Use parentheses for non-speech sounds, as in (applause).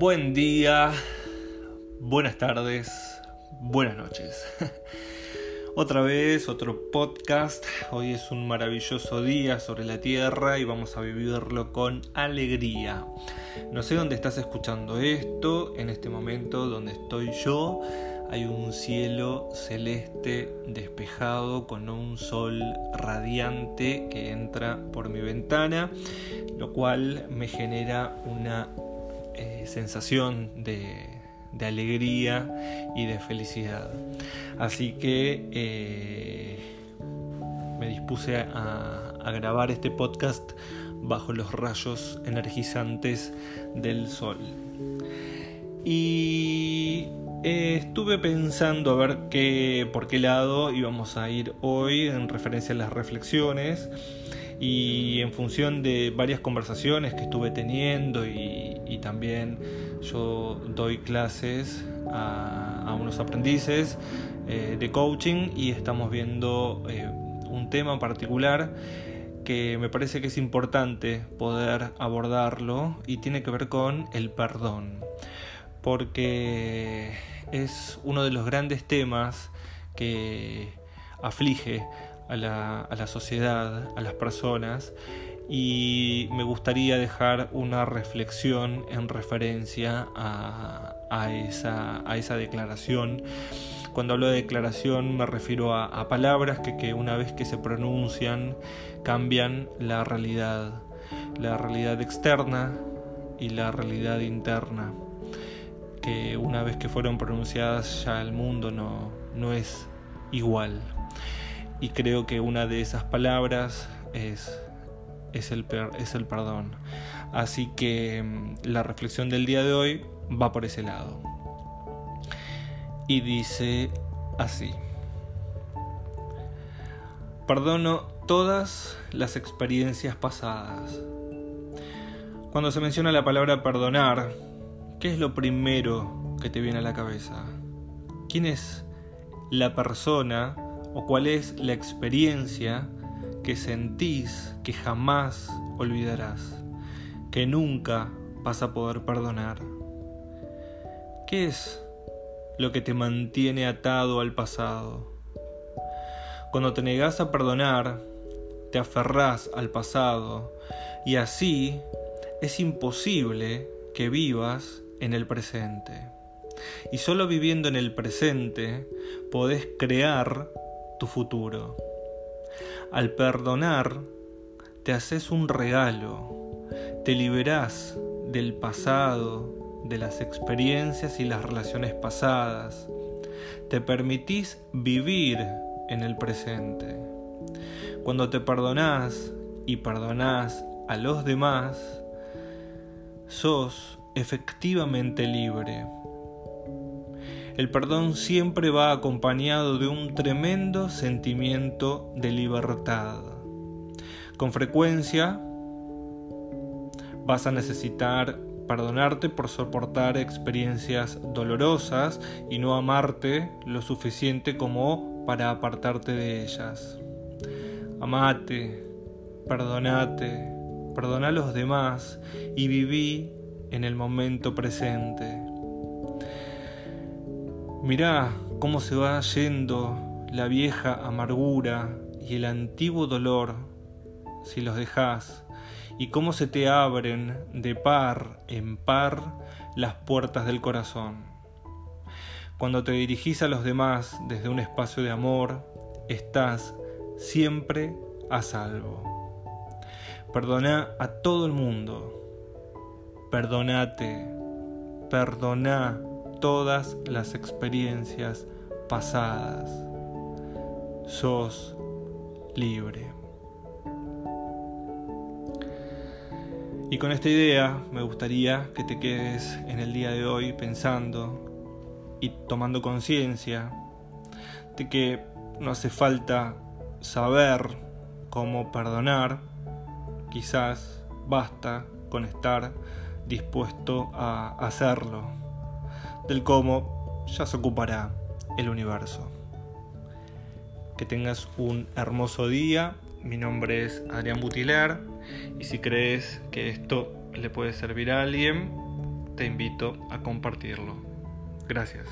Buen día, buenas tardes, buenas noches. (laughs) Otra vez, otro podcast. Hoy es un maravilloso día sobre la Tierra y vamos a vivirlo con alegría. No sé dónde estás escuchando esto, en este momento donde estoy yo. Hay un cielo celeste despejado con un sol radiante que entra por mi ventana, lo cual me genera una eh, sensación de, alegría y de felicidad. Así que eh, me dispuse a, a grabar este podcast bajo los rayos energizantes del sol. Y eh, estuve pensando a ver qué, por qué lado íbamos a ir hoy en referencia a las reflexiones y en función de varias conversaciones que estuve teniendo y, también yo doy clases a, unos aprendices eh, de coaching y estamos viendo eh, un tema particular que me parece que es importante poder abordarlo y tiene que ver con el perdón porque es uno de los grandes temas que aflige a la, sociedad, a las personas, y me gustaría dejar una reflexión en referencia a, esa, declaración. Cuando hablo de declaración me refiero a, palabras que, que una vez que se pronuncian cambian la realidad, la realidad externa y la realidad interna que una vez que fueron pronunciadas ya el mundo no, no es igual. Y creo que una de esas palabras es, es, el, es el perdón. Así que mm, la reflexión del día de hoy va por ese lado. Y dice así. Perdono todas las experiencias pasadas. Cuando se menciona la palabra perdonar, ¿Qué es lo primero que te viene a la cabeza? ¿Quién es la persona o cuál es la experiencia que sentís que jamás olvidarás, que nunca vas a poder perdonar? ¿Qué es lo que te mantiene atado al pasado? Cuando te negás a perdonar, te aferrás al pasado y así es imposible que vivas en el presente. Y solo viviendo en el presente podés crear tu futuro. Al perdonar, te haces un regalo, te liberás del pasado, de las experiencias y las relaciones pasadas, te permitís vivir en el presente. Cuando te perdonás y perdonás a los demás, sos efectivamente libre. El perdón siempre va acompañado de un tremendo sentimiento de libertad. Con frecuencia vas a necesitar perdonarte por soportar experiencias dolorosas y no amarte lo suficiente como para apartarte de ellas. Amate, perdonate, perdona a los demás y viví en el momento presente. Mirá cómo se va yendo la vieja amargura y el antiguo dolor si los dejas y cómo se te abren de par en par las puertas del corazón. Cuando te dirigís a los demás desde un espacio de amor, estás siempre a salvo. Perdona a todo el mundo Perdonate, perdona todas las experiencias pasadas. Sos libre. Y con esta idea me gustaría que te quedes en el día de hoy pensando y tomando conciencia de que no hace falta saber cómo perdonar, quizás basta con estar dispuesto a hacerlo. Del cómo ya se ocupará el universo. Que tengas un hermoso día. Mi nombre es Adrián Butilar y si crees que esto le puede servir a alguien, te invito a compartirlo. Gracias.